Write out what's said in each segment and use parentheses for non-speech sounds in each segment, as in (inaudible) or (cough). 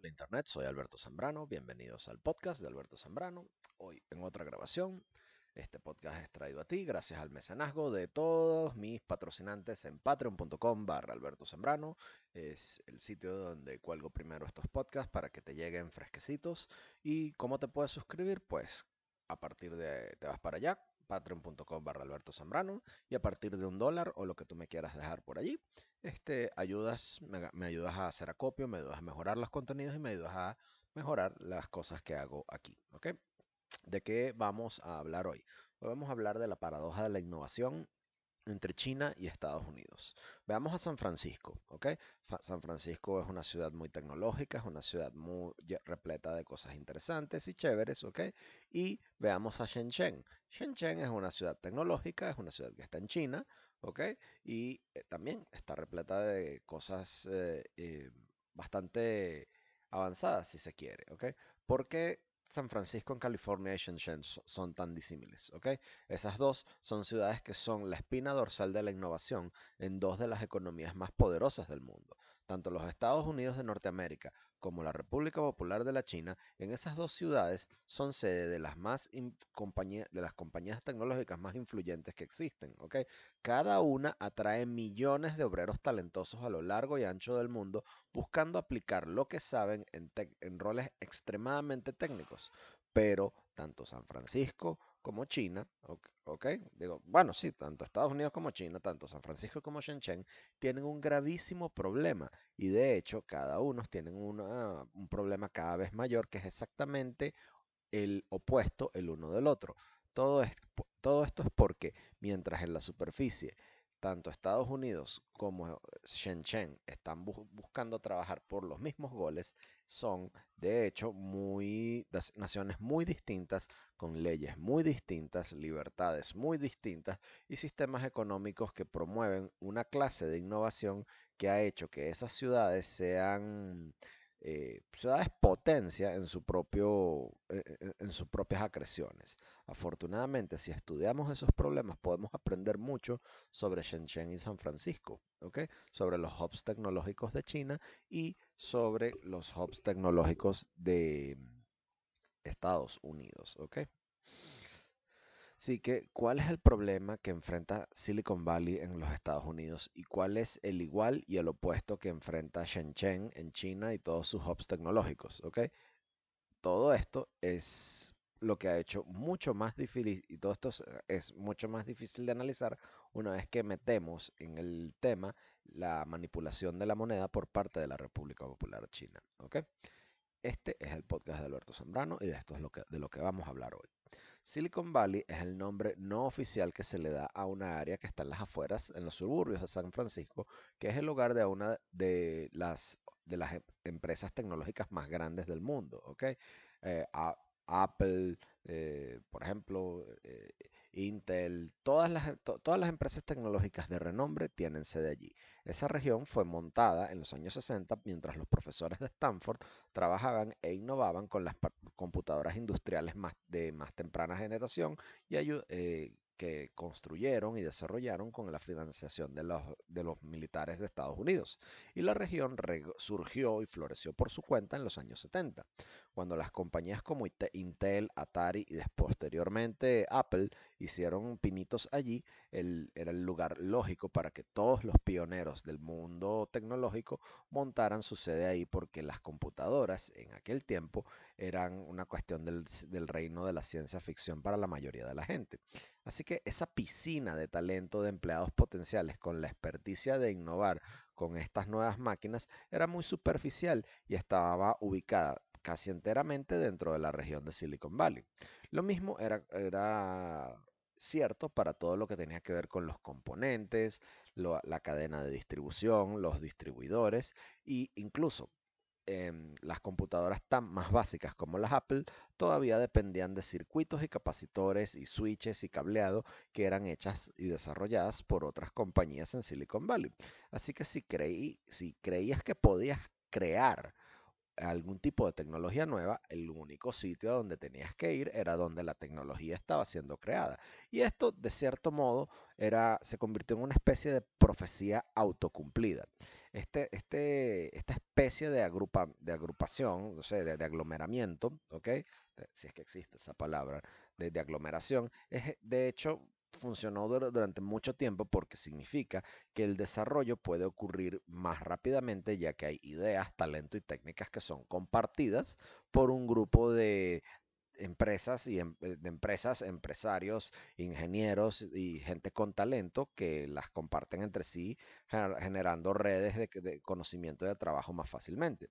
Hola Internet, soy Alberto Zambrano, bienvenidos al podcast de Alberto Zambrano. Hoy en otra grabación, este podcast es traído a ti gracias al mecenazgo de todos mis patrocinantes en patreon.com barra Alberto Zambrano. Es el sitio donde cuelgo primero estos podcasts para que te lleguen fresquecitos. ¿Y cómo te puedes suscribir? Pues a partir de, te vas para allá, patreon.com barra Alberto Zambrano y a partir de un dólar o lo que tú me quieras dejar por allí, este, ayudas, me, ayudas a hacer acopio, me ayudas a mejorar los contenidos y me ayudas a mejorar las cosas que hago aquí. ¿De qué vamos a hablar hoy? Hoy vamos a hablar de la paradoja de la innovación entre China y Estados Unidos. Veamos a San Francisco, ¿ok? San Francisco es una ciudad muy tecnológica, es una ciudad muy repleta de cosas interesantes y chéveres, ¿ok? Y veamos a Shenzhen. Shenzhen es una ciudad tecnológica, es una ciudad que está en China, ¿ok? Y eh, también está repleta de cosas eh, eh, bastante avanzadas, si se quiere, ¿ok? Porque San Francisco en California y Shenzhen son tan disímiles, ¿ok? Esas dos son ciudades que son la espina dorsal de la innovación en dos de las economías más poderosas del mundo. Tanto los Estados Unidos de Norteamérica como la República Popular de la China, en esas dos ciudades son sede de las, más de las compañías tecnológicas más influyentes que existen. ¿okay? Cada una atrae millones de obreros talentosos a lo largo y ancho del mundo buscando aplicar lo que saben en, en roles extremadamente técnicos. Pero tanto San Francisco como China, ¿ok? Digo, bueno, sí, tanto Estados Unidos como China, tanto San Francisco como Shenzhen, tienen un gravísimo problema y de hecho cada uno tienen un problema cada vez mayor que es exactamente el opuesto el uno del otro. Todo, todo esto es porque mientras en la superficie tanto Estados Unidos como Shenzhen están buscando trabajar por los mismos goles, son de hecho muy naciones muy distintas, con leyes muy distintas, libertades muy distintas y sistemas económicos que promueven una clase de innovación que ha hecho que esas ciudades sean eh, ciudades potencia en, su propio, eh, eh, en sus propias acreciones. Afortunadamente, si estudiamos esos problemas, podemos aprender mucho sobre Shenzhen y San Francisco, ¿okay? sobre los hubs tecnológicos de China y sobre los hubs tecnológicos de Estados Unidos. ¿okay? Así que, ¿cuál es el problema que enfrenta Silicon Valley en los Estados Unidos y cuál es el igual y el opuesto que enfrenta Shenzhen en China y todos sus hubs tecnológicos? ¿ok? Todo esto es lo que ha hecho mucho más difícil y todo esto es mucho más difícil de analizar una vez que metemos en el tema la manipulación de la moneda por parte de la República Popular China. ¿ok? Este es el podcast de Alberto Zambrano y de esto es lo que, de lo que vamos a hablar hoy. Silicon Valley es el nombre no oficial que se le da a una área que está en las afueras, en los suburbios de San Francisco, que es el hogar de una de las, de las em, empresas tecnológicas más grandes del mundo. Eh, Apple, eh, por ejemplo, eh, Intel, todas las, todas las empresas tecnológicas de renombre tienen sede allí. Esa región fue montada en los años 60 mientras los profesores de Stanford trabajaban e innovaban con las computadoras industriales de más temprana generación y eh, que construyeron y desarrollaron con la financiación de los, de los militares de Estados Unidos. Y la región surgió y floreció por su cuenta en los años 70, cuando las compañías como Intel, Atari y posteriormente Apple hicieron pinitos allí, era el lugar lógico para que todos los pioneros del mundo tecnológico montaran su sede ahí porque las computadoras en aquel tiempo eran una cuestión del, del reino de la ciencia ficción para la mayoría de la gente. Así que esa piscina de talento de empleados potenciales con la experticia de innovar con estas nuevas máquinas era muy superficial y estaba ubicada casi enteramente dentro de la región de Silicon Valley. Lo mismo era, era cierto para todo lo que tenía que ver con los componentes, la cadena de distribución, los distribuidores e incluso em, las computadoras tan más básicas como las Apple todavía dependían de circuitos y capacitores y switches y cableado que eran hechas y desarrolladas por otras compañías en Silicon Valley. Así que si, creí, si creías que podías crear algún tipo de tecnología nueva, el único sitio a donde tenías que ir era donde la tecnología estaba siendo creada. Y esto, de cierto modo, era, se convirtió en una especie de profecía autocumplida. Este, este, esta especie de, agrupa, de agrupación, sea, de, aglomeramiento, ¿ok? Si es que existe esa palabra, de, de aglomeración, es de hecho funcionó durante mucho tiempo porque significa que el desarrollo puede ocurrir más rápidamente ya que hay ideas, talento y técnicas que son compartidas por un grupo de empresas y em, eh, de empresas, empresarios, ingenieros y gente con talento que las comparten entre sí generando redes de, de conocimiento de trabajo más fácilmente.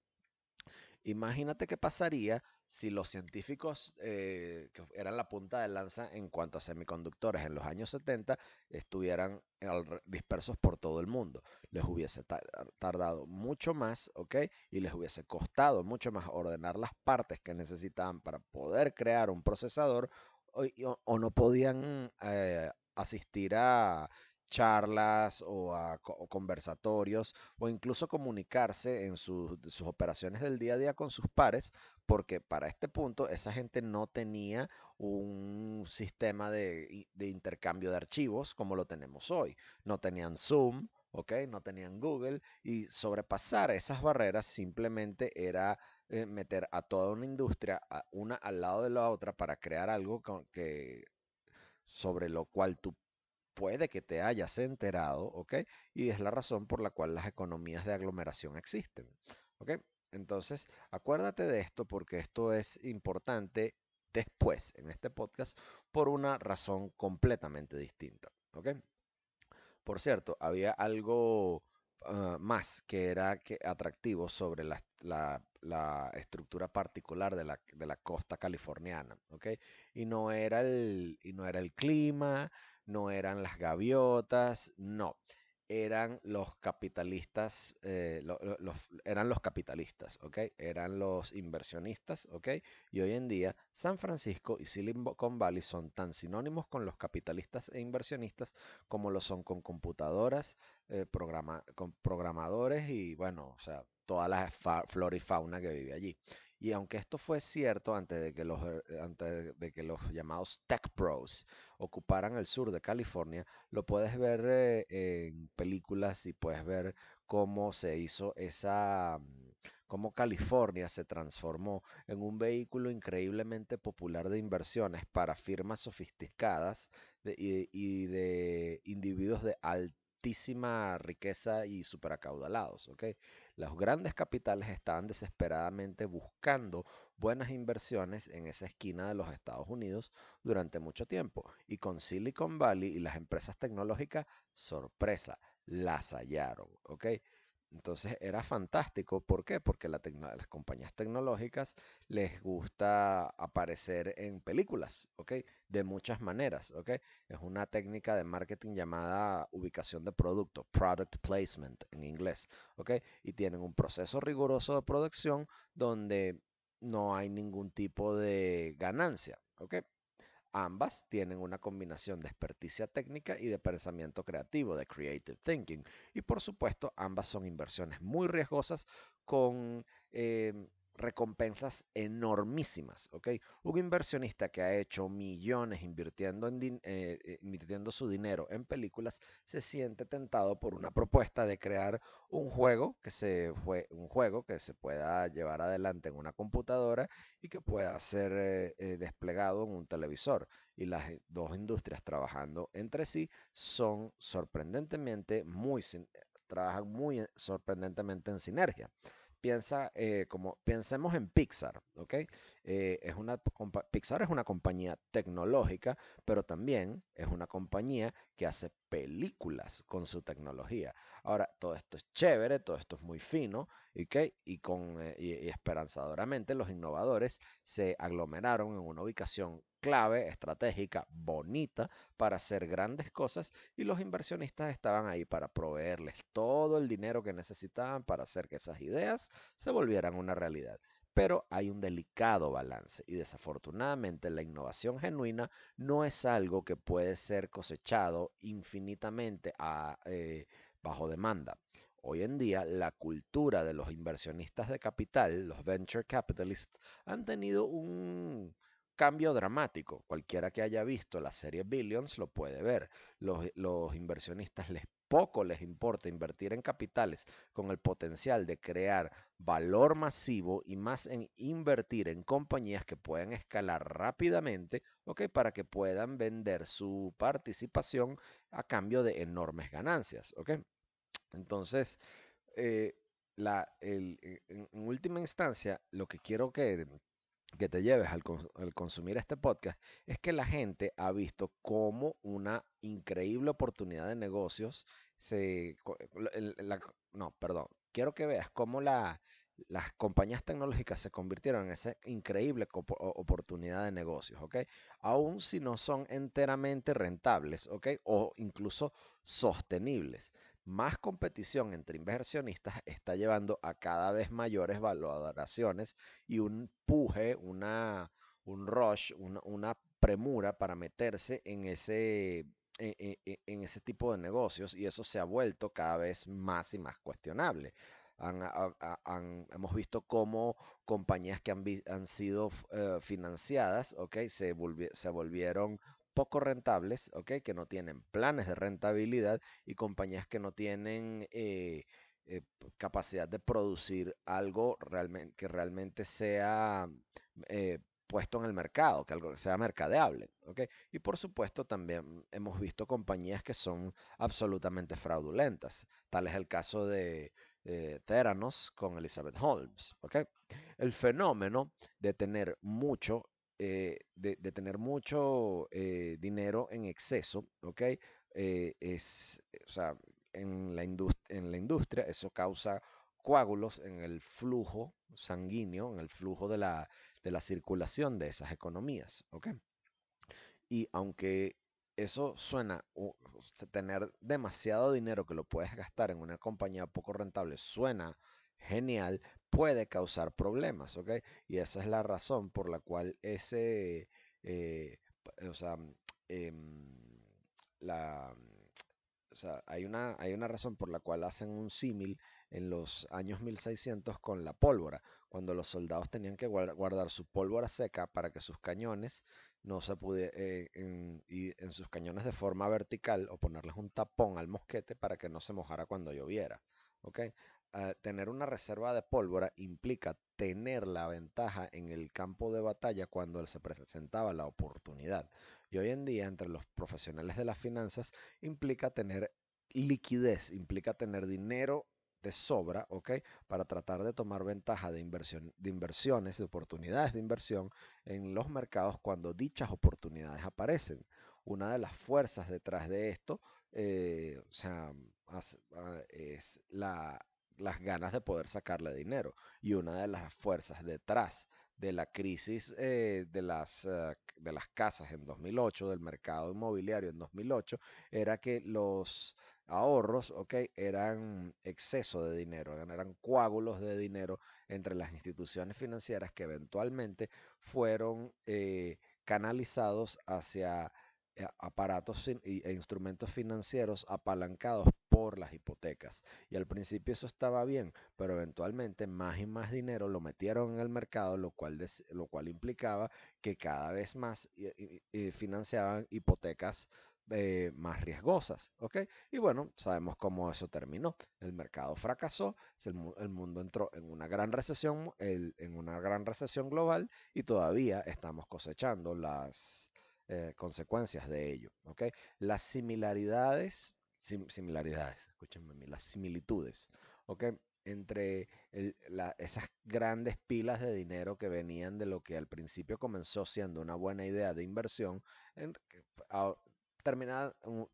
Imagínate qué pasaría si los científicos eh, que eran la punta de lanza en cuanto a semiconductores en los años 70 estuvieran dispersos por todo el mundo. Les hubiese tardado mucho más, ¿ok? Y les hubiese costado mucho más ordenar las partes que necesitaban para poder crear un procesador o, no podían eh, asistir a charlas o, a, conversatorios o incluso comunicarse en sus, operaciones del día a día con sus pares, porque para este punto esa gente no tenía un sistema de, intercambio de archivos como lo tenemos hoy. No tenían Zoom, ¿ok? No tenían Google y sobrepasar esas barreras simplemente era eh, meter a toda una industria una al lado de la otra para crear algo que sobre lo cual tú puede que te hayas enterado, ¿ok? Y es la razón por la cual las economías de aglomeración existen, ¿ok? Entonces, acuérdate de esto porque esto es importante después en este podcast por una razón completamente distinta, ¿ok? Por cierto, había algo ah, más que era atractivo sobre la, estructura particular de la, de la, costa californiana, ¿ok? Y no era el, y no era el clima, no eran las gaviotas, no, eran los capitalistas, eh, eran los capitalistas, ¿ok? Eran los inversionistas, ¿ok? Y hoy en día San Francisco y Silicon Valley son tan sinónimos con los capitalistas e inversionistas como lo son con computadoras, eh, con programadores y, bueno, o sea, toda la flora y fauna que vive allí. Y aunque esto fue cierto antes de que los, eh, antes de que los llamados tech pros ocuparan el sur de California, lo puedes ver eh, en películas y puedes ver cómo se hizo esa, mm, cómo California se transformó en un vehículo increíblemente popular de inversiones para firmas sofisticadas y, y, de individuos de alta riqueza y superacaudalados. ¿ok? Los grandes capitales estaban desesperadamente buscando buenas inversiones en esa esquina de los Estados Unidos durante mucho tiempo. Y con Silicon Valley y las empresas tecnológicas, sorpresa, las hallaron. Entonces era fantástico. ¿Por qué? Porque la las compañías tecnológicas les gusta aparecer en películas, ¿ok? De muchas maneras, ¿ok? Es una técnica de marketing llamada ubicación de producto, product placement en inglés, ¿ok? Y tienen un proceso riguroso de producción donde no hay ningún tipo de ganancia, ¿ok? Ambas tienen una combinación de experticia técnica y de pensamiento creativo, de creative thinking. Y por supuesto, ambas son inversiones muy riesgosas con em, recompensas enormísimas, ¿ok? Un inversionista que ha hecho millones eh, eh, invirtiendo su dinero en películas se siente tentado por una propuesta de crear un juego que se fue un juego que se pueda llevar adelante en una computadora y que pueda ser eh, desplegado en un televisor. Y las dos industrias trabajando entre sí son sorprendentemente muy trabajan muy sorprendentemente en sinergia piensa eh, como pensemos en Pixar, ¿ok? Eh, es una, Pixar es una compañía tecnológica, pero también es una compañía que hace películas con su tecnología. Ahora, todo esto es chévere, todo esto es muy fino. Y, con, eh, y esperanzadoramente los innovadores se aglomeraron en una ubicación clave, estratégica, bonita para hacer grandes cosas y los inversionistas estaban ahí para proveerles todo el dinero que necesitaban para hacer que esas ideas se volvieran una realidad. Pero hay un delicado balance y desafortunadamente la innovación genuina no es algo que puede ser cosechado infinitamente eh, bajo demanda. Hoy en día, la cultura de los inversionistas de capital, los venture capitalists, han tenido un cambio dramático. Cualquiera que haya visto la serie Billions lo puede ver. Los, los inversionistas les poco les importa invertir en capitales con el potencial de crear valor masivo y más en invertir en compañías que puedan escalar rápidamente, ¿ok? Para que puedan vender su participación a cambio de enormes ganancias, ¿ok? Entonces, eh, la, en, en última instancia, lo que quiero que que te lleves al, consumir este podcast es que la gente ha visto como una increíble oportunidad de negocios se... no, perdón. Quiero que veas cómo la, las compañías tecnológicas se convirtieron en esa increíble oportunidad de negocios, ¿ok? Aún si no son enteramente rentables, ¿ok? O incluso sostenibles más competición entre inversionistas está llevando a cada vez mayores valoraciones y un puje, una, un rush, una, premura para meterse en ese, e, e, e, en, ese tipo de negocios y eso se ha vuelto cada vez más y más cuestionable. hemos visto cómo compañías que han, sido eh, financiadas, okay, se, se volvieron poco rentables, ¿ok? Que no tienen planes de rentabilidad y compañías que no tienen eh, eh, capacidad de producir algo realmente, que realmente sea eh, puesto en el mercado, que algo sea mercadeable, ¿ok? Y por supuesto también hemos visto compañías que son absolutamente fraudulentas, tal es el caso de Theranos con Elizabeth Holmes, ¿ok? El fenómeno de tener mucho eh, de, tener mucho eh, dinero en exceso, ¿ok? Eh, es, o sea, en la, en la industria eso causa coágulos en el flujo sanguíneo, en el flujo de la, de la circulación de esas economías, ¿ok? Y aunque eso suena, tener demasiado dinero que lo puedes gastar en una compañía poco rentable suena genial, puede causar problemas, ¿ok? Y esa es la razón por la cual ese, eh, o sea, em, la, o sea, hay una, hay una razón por la cual hacen un símil en los años 1600 con la pólvora, cuando los soldados tenían que guardar su pólvora seca para que sus cañones no se pudieran, eh, en, y en sus cañones de forma vertical o ponerles un tapón al mosquete para que no se mojara cuando lloviera. ¿ok? Tener una reserva de pólvora implica tener la ventaja en el campo de batalla cuando se presentaba la oportunidad. Y hoy en día, entre los profesionales de las finanzas, implica tener liquidez, implica tener dinero de sobra, ¿ok? Para tratar de tomar ventaja de, inversión, de inversiones, de oportunidades de inversión en los mercados cuando dichas oportunidades aparecen. Una de las fuerzas detrás de esto eh, o sea, ah, es la las ganas de poder sacarle dinero. Y una de las fuerzas detrás de la crisis eh, de, las, eh, de las casas en 2008, del mercado inmobiliario en 2008, era que los ahorros, ok, eran exceso de dinero, eran coágulos de dinero entre las instituciones financieras que eventualmente fueron eh, canalizados hacia aparatos e instrumentos financieros apalancados por las hipotecas. Y al principio eso estaba bien, pero eventualmente más y más dinero lo metieron en el mercado, lo cual, lo cual implicaba que cada vez más financiaban hipotecas eh, más riesgosas, ¿ok? Y bueno, sabemos cómo eso terminó. El mercado fracasó, el, mundo entró en una gran recesión, en una gran recesión global y todavía estamos cosechando las eh, consecuencias de ello, ¿ok? Las similaridades similaridades, escúchenme, las similitudes, ¿ok? Entre esas grandes pilas de dinero que venían de lo que al principio comenzó siendo una buena idea de inversión,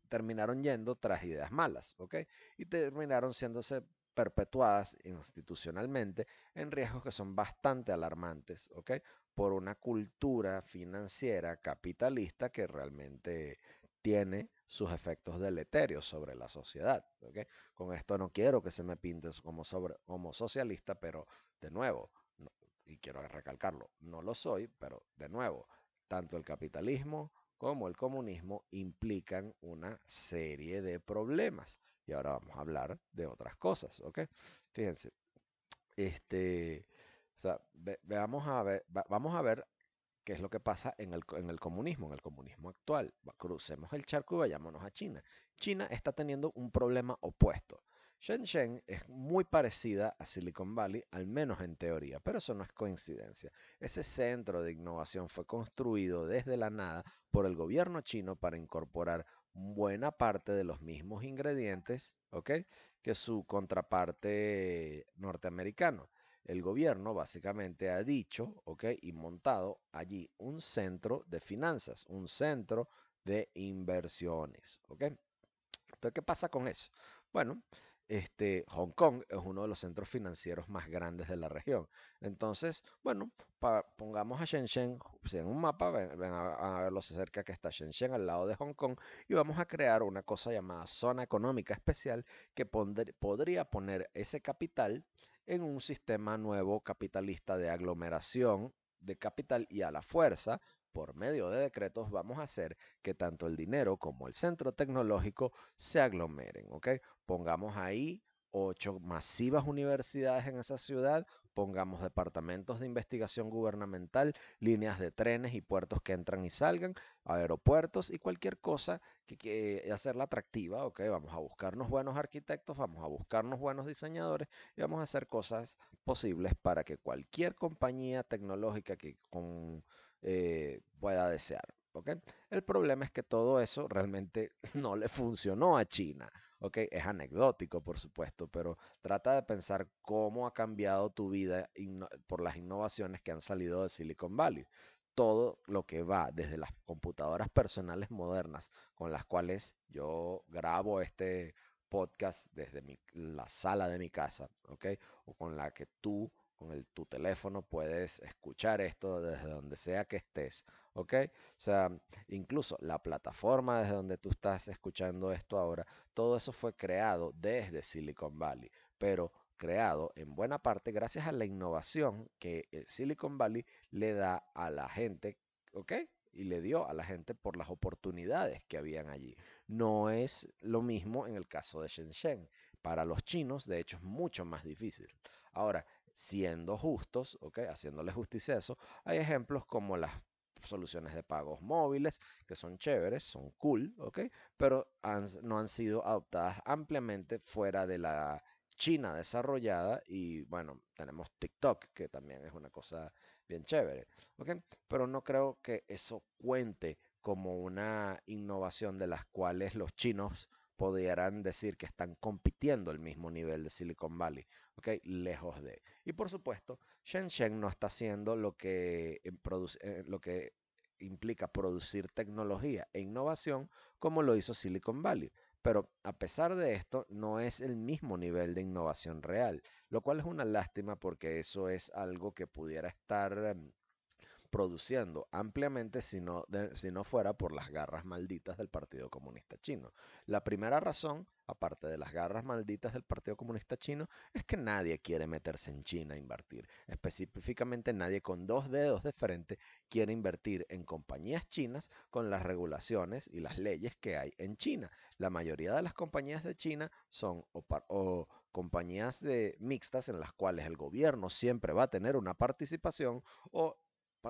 terminaron yendo tras ideas malas, ¿ok? Y terminaron siéndose perpetuadas institucionalmente en riesgos que son bastante alarmantes, ¿ok? Por una cultura financiera capitalista que realmente tiene sus efectos deleterios sobre la sociedad. Con esto no quiero que se me pinte como, sobre, como socialista, pero de nuevo, y quiero recalcarlo, no lo soy, pero de nuevo, tanto el capitalismo como el comunismo implican una serie de problemas. Y ahora vamos a hablar de otras cosas, ¿ok? Fíjense, este, o sea, veamos a ver, vamos a ver qué es lo que pasa en el, en el comunismo, en el comunismo actual. Crucemos el charco y vayámonos a China. China está teniendo un problema opuesto. Shenzhen es muy parecida a Silicon Valley, al menos en teoría, pero eso no es coincidencia. Ese centro de innovación fue construido desde la nada por el gobierno chino para incorporar buena parte de los mismos ingredientes que su contraparte norteamericano. El gobierno básicamente ha dicho y montado allí un centro de finanzas, un centro de inversiones. Entonces, ¿qué pasa con eso? Bueno, este, Hong Kong es uno de los centros financieros más grandes de la región. Entonces, bueno, pongamos a Shenzhen, en un mapa, ven, a, verlo cerca que está Shenzhen al lado de Hong Kong y vamos a crear una cosa llamada zona económica especial que podría poner ese capital en un sistema nuevo capitalista de aglomeración de capital y a la fuerza por medio de decretos vamos a hacer que tanto el dinero como el centro tecnológico se aglomeren, ¿ok? Pongamos ahí ocho masivas universidades en esa ciudad, pongamos departamentos de investigación gubernamental, líneas de trenes y puertos que entran y salgan, aeropuertos y cualquier cosa que, hacerla atractiva, ¿ok? Vamos a buscarnos buenos arquitectos, vamos a buscarnos buenos diseñadores y vamos a hacer cosas posibles para que cualquier compañía tecnológica que con eh, pueda desear. ¿okay? El problema es que todo eso realmente (laughs) no le funcionó a China. ¿Okay? Es anecdótico, por supuesto, pero trata de pensar cómo ha cambiado tu vida por las innovaciones que han salido de Silicon Valley. Todo lo que va desde las computadoras personales modernas con las cuales yo grabo este podcast desde la sala de mi casa, ¿ok? O con la que tú con el, tu teléfono puedes escuchar esto desde donde sea que estés, ¿ok? O sea, incluso la plataforma desde donde tú estás escuchando esto ahora, todo eso fue creado desde Silicon Valley, pero creado en buena parte gracias a la innovación que Silicon Valley le da a la gente, ¿ok? Y le dio a la gente por las oportunidades que habían allí. No es lo mismo en el caso de Shenzhen. Para los chinos, de hecho, es mucho más difícil. Ahora, siendo justos, ¿ok? Haciéndole justicia a eso, hay ejemplos como las soluciones de pagos móviles, que son chéveres, son cool, ¿ok? Pero no han sido adoptadas ampliamente fuera de la China desarrollada y bueno, tenemos TikTok, que también es una cosa bien chévere, ¿ok? Pero no creo que eso cuente como una innovación de las cuales los chinos pudieran decir que están compitiendo al mismo nivel de Silicon Valley, ¿ok? Lejos de. Y por supuesto, Shenzhen no está haciendo lo que, produce, eh, lo que implica producir tecnología e innovación como lo hizo Silicon Valley. Pero a pesar de esto, no es el mismo nivel de innovación real, lo cual es una lástima porque eso es algo que pudiera estar em, produciendo ampliamente si no, si no fuera por las garras malditas del Partido Comunista Chino. La primera razón, aparte de las garras malditas del Partido Comunista Chino, es que nadie quiere meterse en China a invertir. Específicamente nadie con dos dedos de frente quiere invertir en compañías chinas con las regulaciones y las leyes que hay en China. La mayoría de las compañías de China son compañías de mixtas en las cuales el gobierno siempre va a tener una participación o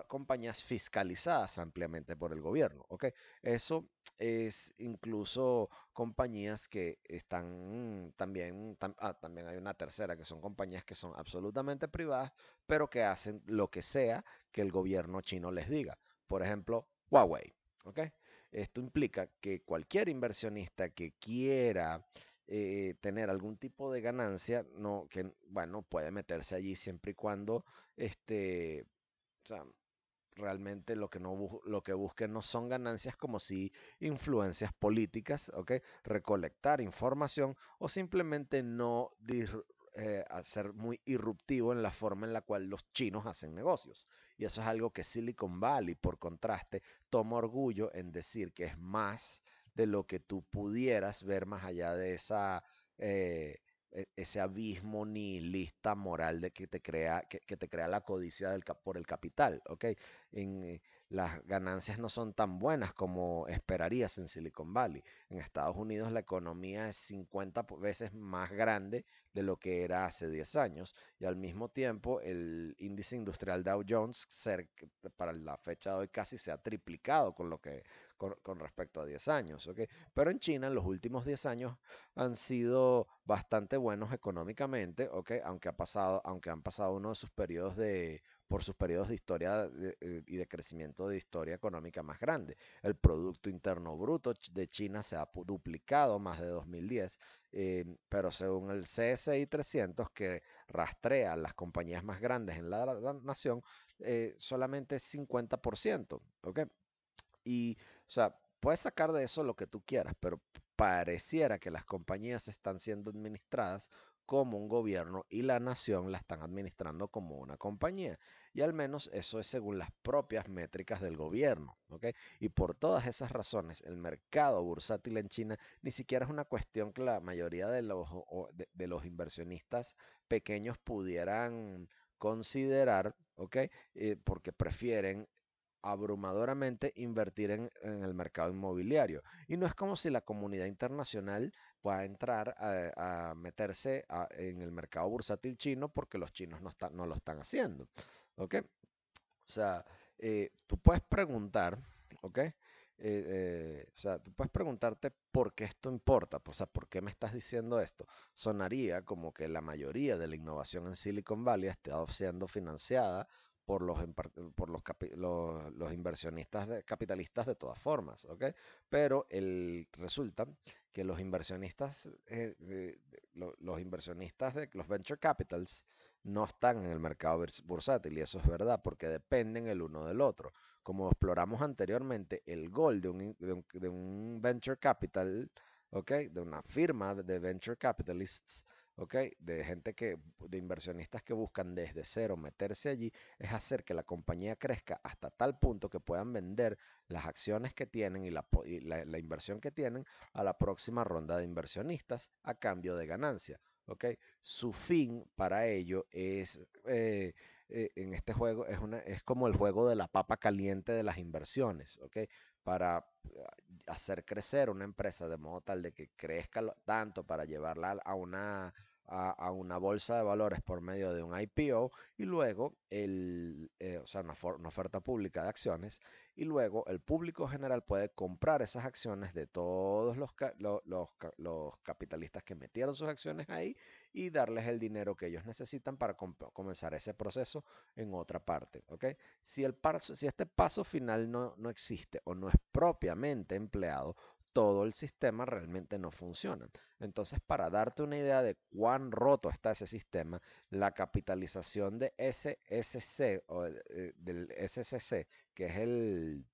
compañías fiscalizadas ampliamente por el gobierno. ¿ok? Eso es incluso compañías que están también, ah, también hay una tercera, que son compañías que son absolutamente privadas, pero que hacen lo que sea que el gobierno chino les diga. Por ejemplo, Huawei. ¿ok? Esto implica que cualquier inversionista que quiera eh, tener algún tipo de ganancia, no, que, bueno, puede meterse allí siempre y cuando este, o sea, realmente lo que, no lo que busquen no son ganancias como si influencias políticas, ¿ok? Recolectar información o simplemente no eh, ser muy irruptivo en la forma en la cual los chinos hacen negocios. Y eso es algo que Silicon Valley, por contraste, toma orgullo en decir que es más de lo que tú pudieras ver más allá de esa... Eh, ese abismo nihilista moral de que te crea, que, te crea la codicia del, por el capital, ¿ok? En, eh, las ganancias no son tan buenas como esperarías en Silicon Valley. En Estados Unidos la economía es 50 veces más grande de lo que era hace 10 años y al mismo tiempo el índice industrial Dow Jones para la fecha de hoy casi se ha triplicado con lo que con, respecto a 10 años, ¿ok? Pero en China en los últimos 10 años han sido bastante buenos económicamente, ¿ok? Aunque, ha pasado, aunque han pasado uno de sus periodos de, por sus periodos de historia eh, y de crecimiento de historia económica más grande. El Producto Interno Bruto de China se ha duplicado más de 2010, eh, pero según el CSI 300, que rastrea las compañías más grandes en la, nación, eh, solamente 50%, ¿ok? Y, o sea, puedes sacar de eso lo que tú quieras, pero pareciera que las compañías están siendo administradas como un gobierno y la nación la están administrando como una compañía. Y al menos eso es según las propias métricas del gobierno. Y por todas esas razones, el mercado bursátil en China ni siquiera es una cuestión que la mayoría de los, de, los inversionistas pequeños pudieran considerar, ¿ok? Eh, porque prefieren abrumadoramente invertir en, el mercado inmobiliario. Y no es como si la comunidad internacional pueda entrar a, meterse en el mercado bursátil chino porque los chinos no, no lo están haciendo. ¿Ok? O sea, eh, tú puedes preguntar, ¿ok? Eh, eh, o sea, tú puedes preguntarte por qué esto importa, o sea, por qué me estás diciendo esto. Sonaría como que la mayoría de la innovación en Silicon Valley está siendo financiada por los, por los, los, inversionistas capitalistas de todas formas, ¿ok? Pero resulta que los inversionistas, eh, los inversionistas de los venture capitals no están en el mercado bursátil y eso es verdad porque dependen el uno del otro. Como exploramos anteriormente, el gol de un, de un, de un venture capital, ¿ok? De una firma de venture capitalists ¿ok? De gente que, de inversionistas que buscan desde cero meterse allí, es hacer que la compañía crezca hasta tal punto que puedan vender las acciones que tienen y la, la, inversión que tienen a la próxima ronda de inversionistas a cambio de ganancia. ¿ok? Su fin para ello es, eh, eh, en este juego, es, una, es como el juego de la papa caliente de las inversiones, ¿ok? Para eh, hacer crecer una empresa de modo tal de que crezca tanto para llevarla a una a, una bolsa de valores por medio de un IPO y luego el, eh, o sea, una, oferta pública de acciones y luego el público general puede comprar esas acciones de todos los, los, capitalistas que metieron sus acciones ahí y darles el dinero que ellos necesitan para comenzar ese proceso en otra parte. Si, el si este paso final no, no existe o no es propiamente empleado, todo el sistema realmente no funciona. Entonces, para darte una idea de cuán roto está ese sistema, la capitalización de SSC o eh, del SCC, que es el,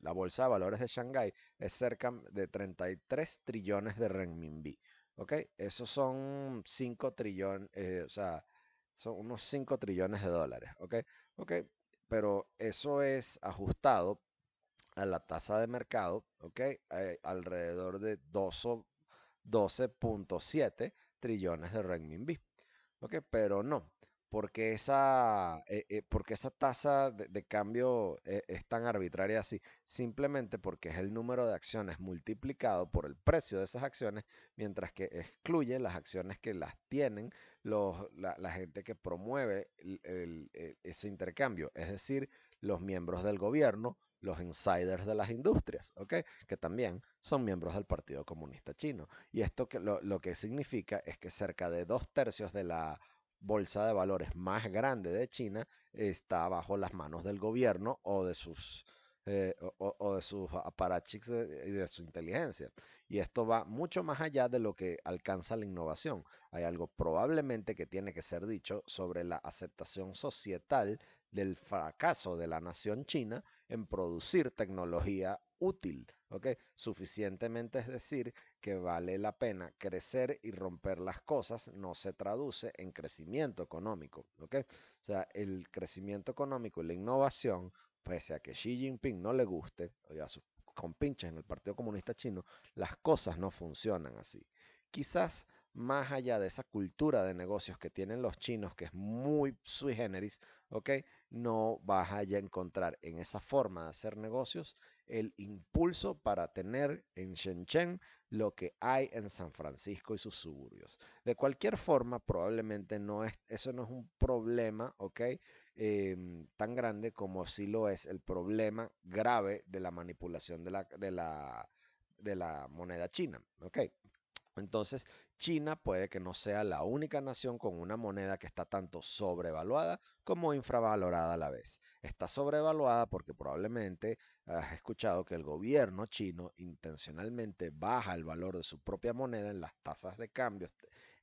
la bolsa de valores de Shanghái, es cerca de 33 trillones de renminbi. ¿Ok? Esos son 5 trillones, eh, o sea, son unos 5 trillones de dólares. ¿Ok? ¿Ok? Pero eso es ajustado a la tasa de mercado, ¿ok? Eh, alrededor de 12.7 trillones de renminbi, ¿ok? Pero no, porque esa, eh, eh, porque esa tasa de, cambio es tan arbitraria así, simplemente porque es el número de acciones multiplicado por el precio de esas acciones, mientras que excluye las acciones que las tienen los, la, gente que promueve ese intercambio, es decir, los miembros del gobierno, los insiders de las industrias, ¿ok? Que también son miembros del Partido Comunista Chino. Y esto que, lo, lo que significa es que cerca de dos tercios de la bolsa de valores más grande de China está bajo las manos del gobierno o de sus eh, o, de sus aparachiks y de su inteligencia. Y esto va mucho más allá de lo que alcanza la innovación. Hay algo probablemente que tiene que ser dicho sobre la aceptación societal del fracaso de la nación china en producir tecnología útil, ¿ok? Suficientemente es decir que vale la pena crecer y romper las cosas, no se traduce en crecimiento económico, ¿ok? O sea, el crecimiento económico y la innovación pese a que Xi Jinping no le guste, o a sus compinches en el Partido Comunista Chino, las cosas no funcionan así. Quizás más allá de esa cultura de negocios que tienen los chinos, que es muy sui generis, ¿ok? No vas a encontrar en esa forma de hacer negocios el impulso para tener en Shenzhen lo que hay en San Francisco y sus suburbios. De cualquier forma, probablemente no es, eso no es un problema, ¿ok? Em, tan grande como si lo es el problema grave de la manipulación de la, de la, de la moneda china, ¿ok? Entonces, China puede que no sea la única nación con una moneda que está tanto sobrevaluada como infravalorada a la vez. Está sobrevaluada porque probablemente has escuchado que el gobierno chino intencionalmente baja el valor de su propia moneda en las tasas de cambio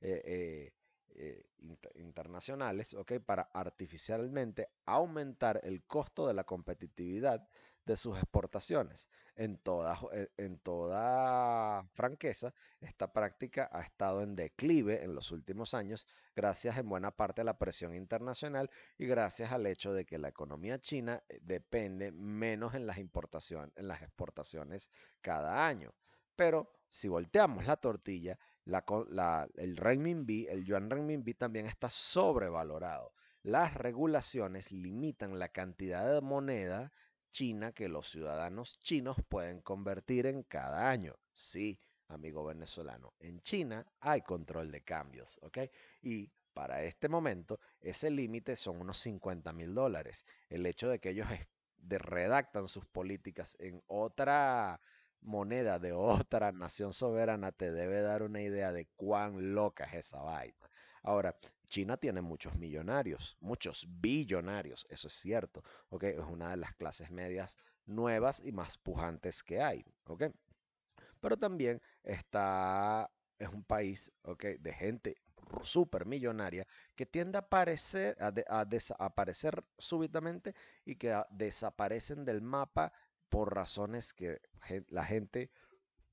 eh, eh, eh, internacionales. Para artificialmente aumentar el costo de la competitividad de sus exportaciones. En toda, eh, en toda franqueza, esta práctica ha estado en declive en los últimos años gracias en buena parte a la presión internacional y gracias al hecho de que la economía china eh, depende menos en las importaciones, en las exportaciones cada año. Pero si volteamos la tortilla, el renminbi, el yuan renminbi también está sobrevalorado. Las regulaciones limitan la cantidad de moneda China que los ciudadanos chinos pueden convertir en cada año. Sí, amigo venezolano, en China hay control de cambios, ¿ok? Y para este momento ese límite son unos 50 mil dólares. El hecho de que ellos redactan sus políticas en otra moneda de (laughs) otra nación soberana te debe dar una idea de cuán loca es esa vaina. Ahora, China tiene muchos millonarios, muchos billonarios, eso es cierto. Es una de las clases medias nuevas y más pujantes que hay. Pero también está, es un país. De gente súper millonaria que tiende a, aparecer, a, desaparecer súbitamente y que desaparecen del mapa por razones que la gente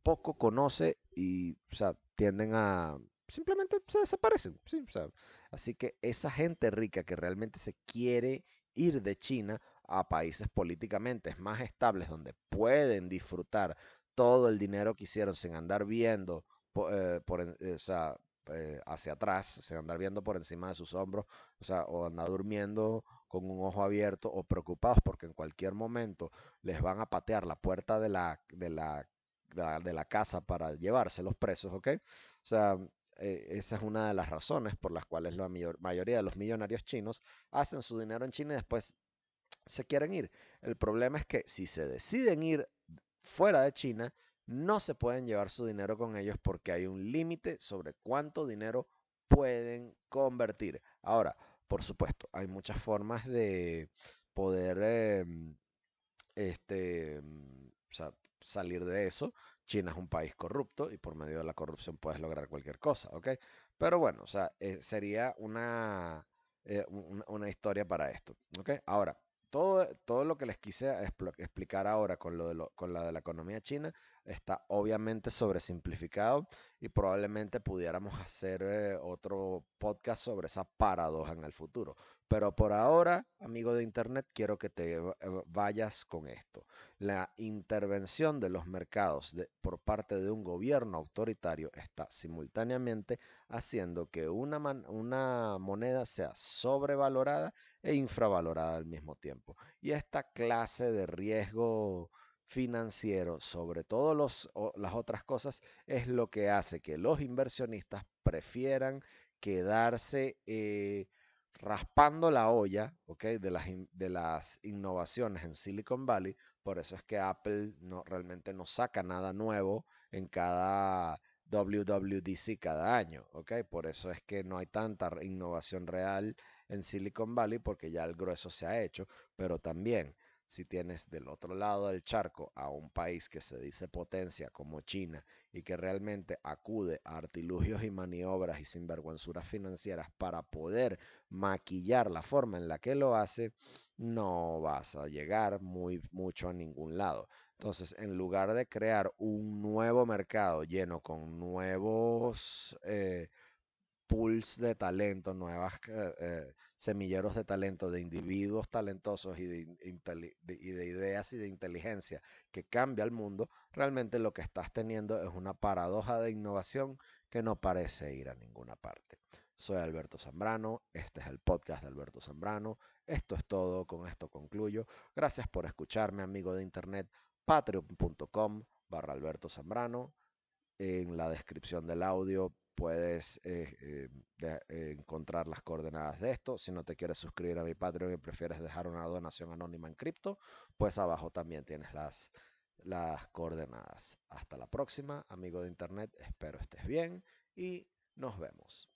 poco conoce y o sea, tienden a simplemente se desaparecen. ¿sí? así que esa gente rica que realmente se quiere ir de China a países políticamente más estables donde pueden disfrutar todo el dinero que hicieron sin andar viendo eh, por, eh, eh, hacia atrás, sin andar viendo por encima de sus hombros, o sea, o andar durmiendo con un ojo abierto o preocupados porque en cualquier momento les van a patear la puerta de la, de la, de la, casa para llevarse los presos, ¿ok? O sea, eh, esa es una de las razones por las cuales la mayoría de los millonarios chinos hacen su dinero en China y después se quieren ir. El problema es que si se deciden ir fuera de China, no se pueden llevar su dinero con ellos porque hay un límite sobre cuánto dinero pueden convertir. Ahora, por supuesto, hay muchas formas de poder em, este, mm, salir de eso. China es un país corrupto y por medio de la corrupción puedes lograr cualquier cosa, ¿ok? Pero bueno, o sea, eh, sería una, eh, una, historia para esto, ¿ok? Ahora, todo, todo lo que les quise explicar ahora con, lo de lo, con la de la economía china está obviamente sobresimplificado y probablemente pudiéramos hacer eh, otro podcast sobre esa paradoja en el futuro. Pero por ahora, amigo de Internet, quiero que te eh, vayas con esto. La intervención de los mercados por parte de un gobierno autoritario está simultáneamente haciendo que una, una moneda sea sobrevalorada e infravalorada al mismo tiempo. Y esta clase de riesgo financiero sobre todo las otras cosas es lo que hace que los inversionistas prefieran quedarse eh, raspando la olla de, las de las innovaciones en Silicon Valley. Por eso es que Apple no, realmente no saca nada nuevo en cada WWDC cada año. Por eso es que no hay tanta innovación real en Silicon Valley porque ya el grueso se ha hecho. Pero también si tienes del otro lado del charco a un país que se dice potencia como China y que realmente acude a artilugios y maniobras y sinvergüenzuras financieras para poder maquillar la forma en la que lo hace, no vas a llegar muy mucho a ningún lado. Entonces, en lugar de crear un nuevo mercado lleno con nuevos eh, pools de talento, nuevas eh, eh, semilleros de talento, de individuos talentosos y de, y de ideas y de inteligencia que cambia el mundo, realmente lo que estás teniendo es una paradoja de innovación que no parece ir a ninguna parte. Soy Alberto Zambrano, este es el podcast de Alberto Zambrano. Esto es todo, con esto concluyo. Gracias por escucharme, amigo de internet, patreon.com barra Alberto Zambrano. En la descripción del audio puedes eh, eh, eh, encontrar las coordenadas de esto. Si no te quieres suscribir a mi Patreon y prefieres dejar una donación anónima en cripto, pues abajo también tienes las, las coordenadas. Hasta la próxima, amigo de internet. Espero estés bien y nos vemos.